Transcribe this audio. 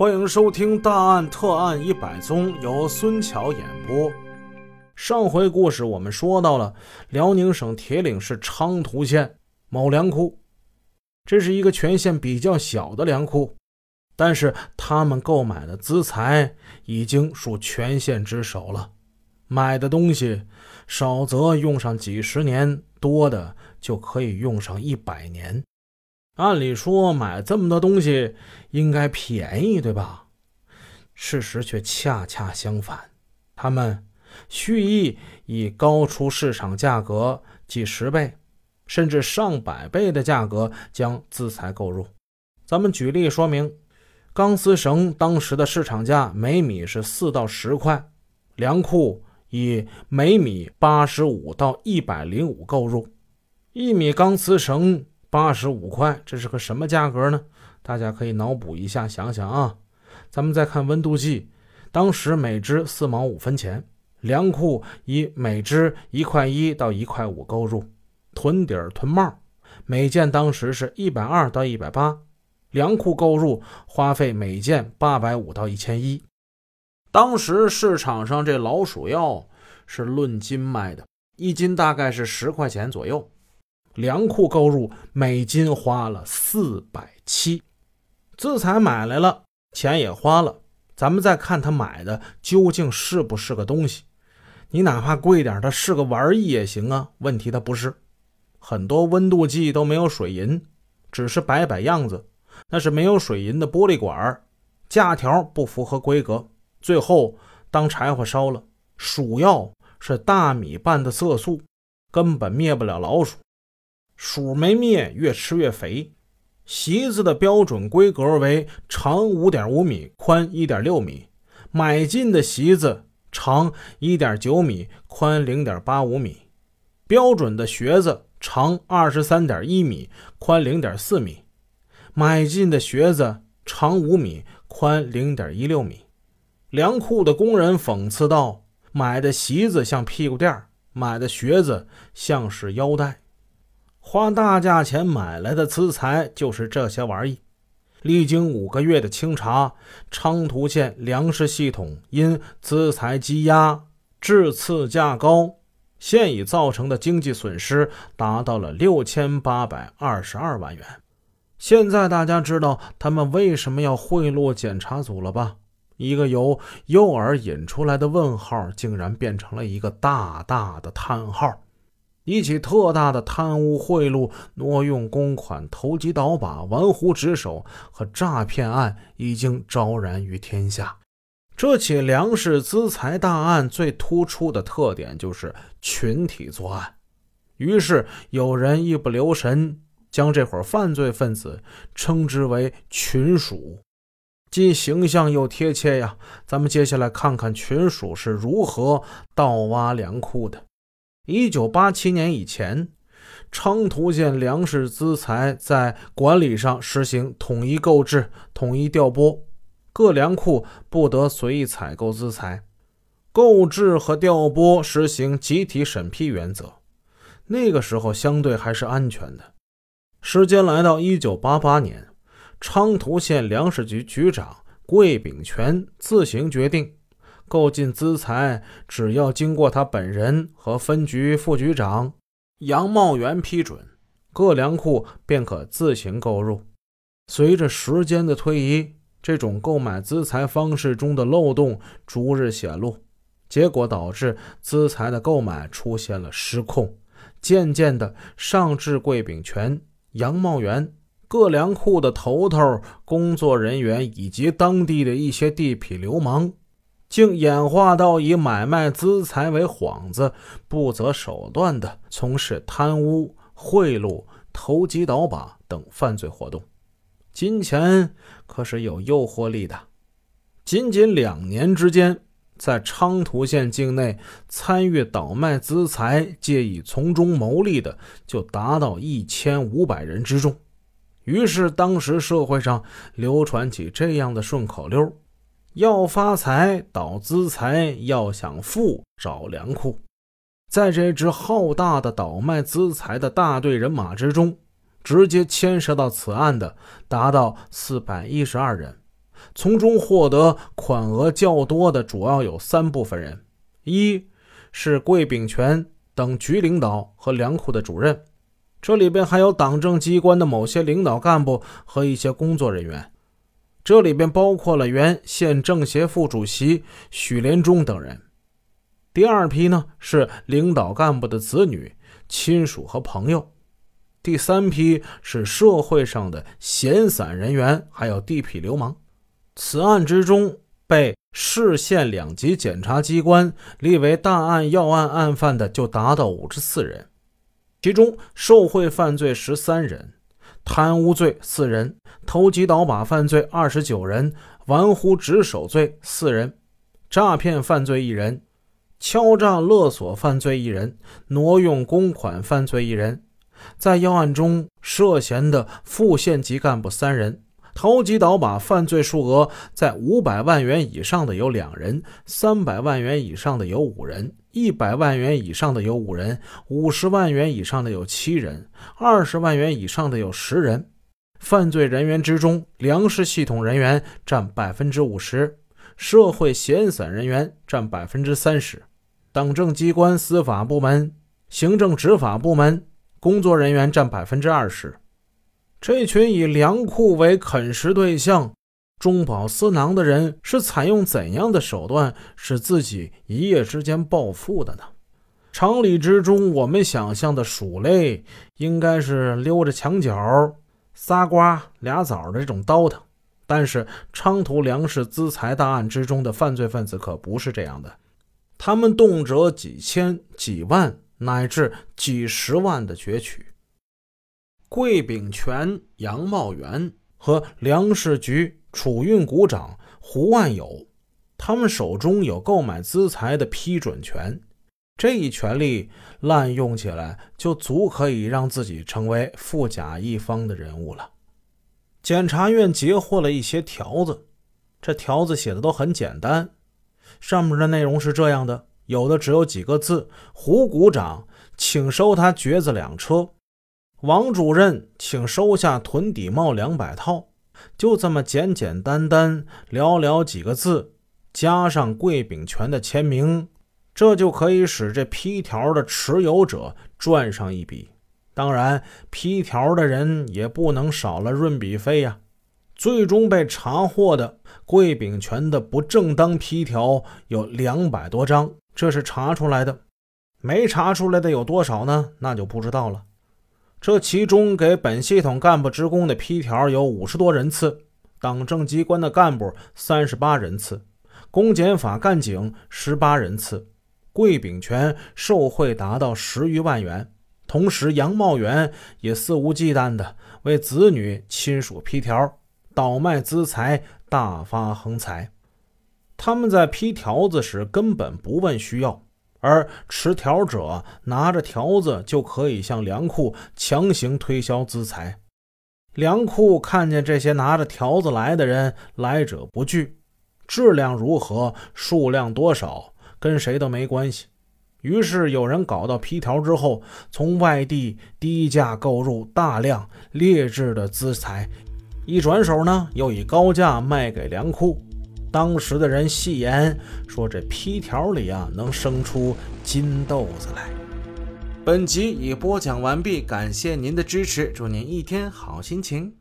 欢迎收听《大案特案一百宗》，由孙桥演播。上回故事我们说到了辽宁省铁岭市昌图县某粮库，这是一个全县比较小的粮库，但是他们购买的资财已经属全县之首了。买的东西少则用上几十年，多的就可以用上一百年。按理说买这么多东西应该便宜，对吧？事实却恰恰相反，他们蓄意以高出市场价格几十倍，甚至上百倍的价格将资财购入。咱们举例说明：钢丝绳当时的市场价每米是四到十块，粮库以每米八十五到一百零五购入，一米钢丝绳。八十五块，这是个什么价格呢？大家可以脑补一下，想想啊。咱们再看温度计，当时每只四毛五分钱，粮库以每只一块一到一块五购入，屯底儿、屯帽，每件当时是一百二到一百八，粮库购入花费每件八百五到一千一。当时市场上这老鼠药是论斤卖的，一斤大概是十块钱左右。粮库购入每斤花了四百七，资财买来了，钱也花了。咱们再看他买的究竟是不是个东西？你哪怕贵点，它是个玩意也行啊。问题它不是，很多温度计都没有水银，只是摆摆样子，那是没有水银的玻璃管，架条不符合规格，最后当柴火烧了。鼠药是大米拌的色素，根本灭不了老鼠。鼠没灭，越吃越肥。席子的标准规格为长五点五米，宽一点六米。买进的席子长一点九米，宽零点八五米。标准的靴子长二十三点一米，宽零点四米。买进的靴子长五米，宽零点一六米。粮库的工人讽刺道：“买的席子像屁股垫买的靴子像是腰带。”花大价钱买来的资财就是这些玩意。历经五个月的清查，昌图县粮食系统因资财积压、质次价高，现已造成的经济损失达到了六千八百二十二万元。现在大家知道他们为什么要贿赂检查组了吧？一个由诱饵引出来的问号，竟然变成了一个大大的叹号。一起特大的贪污贿赂、挪用公款、投机倒把、玩忽职守和诈骗案已经昭然于天下。这起粮食资财大案最突出的特点就是群体作案。于是有人一不留神，将这伙犯罪分子称之为“群鼠”，既形象又贴切呀。咱们接下来看看群鼠是如何盗挖粮库的。一九八七年以前，昌图县粮食资财在管理上实行统一购置、统一调拨，各粮库不得随意采购资财，购置和调拨实行集体审批原则。那个时候相对还是安全的。时间来到一九八八年，昌图县粮食局局长桂炳全自行决定。购进资财，只要经过他本人和分局副局长杨茂元批准，各粮库便可自行购入。随着时间的推移，这种购买资财方式中的漏洞逐日显露，结果导致资财的购买出现了失控，渐渐的上至桂炳全、杨茂元各粮库的头头、工作人员以及当地的一些地痞流氓。竟演化到以买卖资财为幌子，不择手段的从事贪污、贿赂、投机倒把等犯罪活动。金钱可是有诱惑力的。仅仅两年之间，在昌图县境内参与倒卖资财、借以从中牟利的，就达到一千五百人之众。于是，当时社会上流传起这样的顺口溜。要发财倒资财，要想富找粮库。在这支浩大的倒卖资财的大队人马之中，直接牵涉到此案的达到四百一十二人，从中获得款额较多的主要有三部分人：一是桂炳全等局领导和粮库的主任，这里边还有党政机关的某些领导干部和一些工作人员，这里边包括了原县政协副主席许连忠等人。第二批呢是领导干部的子女、亲属和朋友。第三批是社会上的闲散人员，还有地痞流氓。此案之中，被市县两级检察机关立为大案要案案犯的就达到五十四人，其中受贿犯罪十三人，贪污罪四人，投机倒把犯罪二十九人，玩忽职守罪四人，诈骗犯罪一人，敲诈勒索犯罪一人，挪用公款犯罪一人。在要案中涉嫌的副县级干部三人，投机倒把犯罪数额在五百万元以上的有两人，三百万元以上的有五人，一百万元以上的有五人，五十万元以上的有七人，二十万元以上的有十人。犯罪人员之中，粮食系统人员占百分之五十，社会闲散人员占百分之三十，党政机关、司法部门、行政执法部门。工作人员占百分之二十，这群以粮库为啃食对象、中饱私囊的人是采用怎样的手段使自己一夜之间暴富的呢？常理之中，我们想象的鼠类应该是溜着墙角、仨瓜俩枣的这种倒腾，但是昌图粮食资财大案之中的犯罪分子可不是这样的，他们动辄几千、几万。乃至几十万的攫取。桂炳全、杨茂元和粮食局储运股长胡万友，他们手中有购买资财的批准权，这一权利滥用起来，就足可以让自己成为富甲一方的人物了。检察院截获了一些条子，这条子写的都很简单，上面的内容是这样的。有的只有几个字：“胡股长，请收他橛子两车。”王主任，请收下屯底帽两百套。就这么简简单单、寥寥几个字，加上桂炳全的签名，这就可以使这批条的持有者赚上一笔。当然，批条的人也不能少了润笔费呀。最终被查获的桂炳全的不正当批条有两百多张。这是查出来的，没查出来的有多少呢？那就不知道了。这其中给本系统干部职工的批条有五十多人次，党政机关的干部三十八人次，公检法干警十八人次。桂炳全受贿达到十余万元，同时杨茂元也肆无忌惮的为子女亲属批条，倒卖资财，大发横财。他们在批条子时根本不问需要，而持条者拿着条子就可以向粮库强行推销资财。粮库看见这些拿着条子来的人来者不拒，质量如何、数量多少跟谁都没关系。于是有人搞到批条之后，从外地低价购入大量劣质的资材，一转手呢又以高价卖给粮库。当时的人戏言说：“这批条里啊，能生出金豆子来。”本集已播讲完毕，感谢您的支持，祝您一天好心情。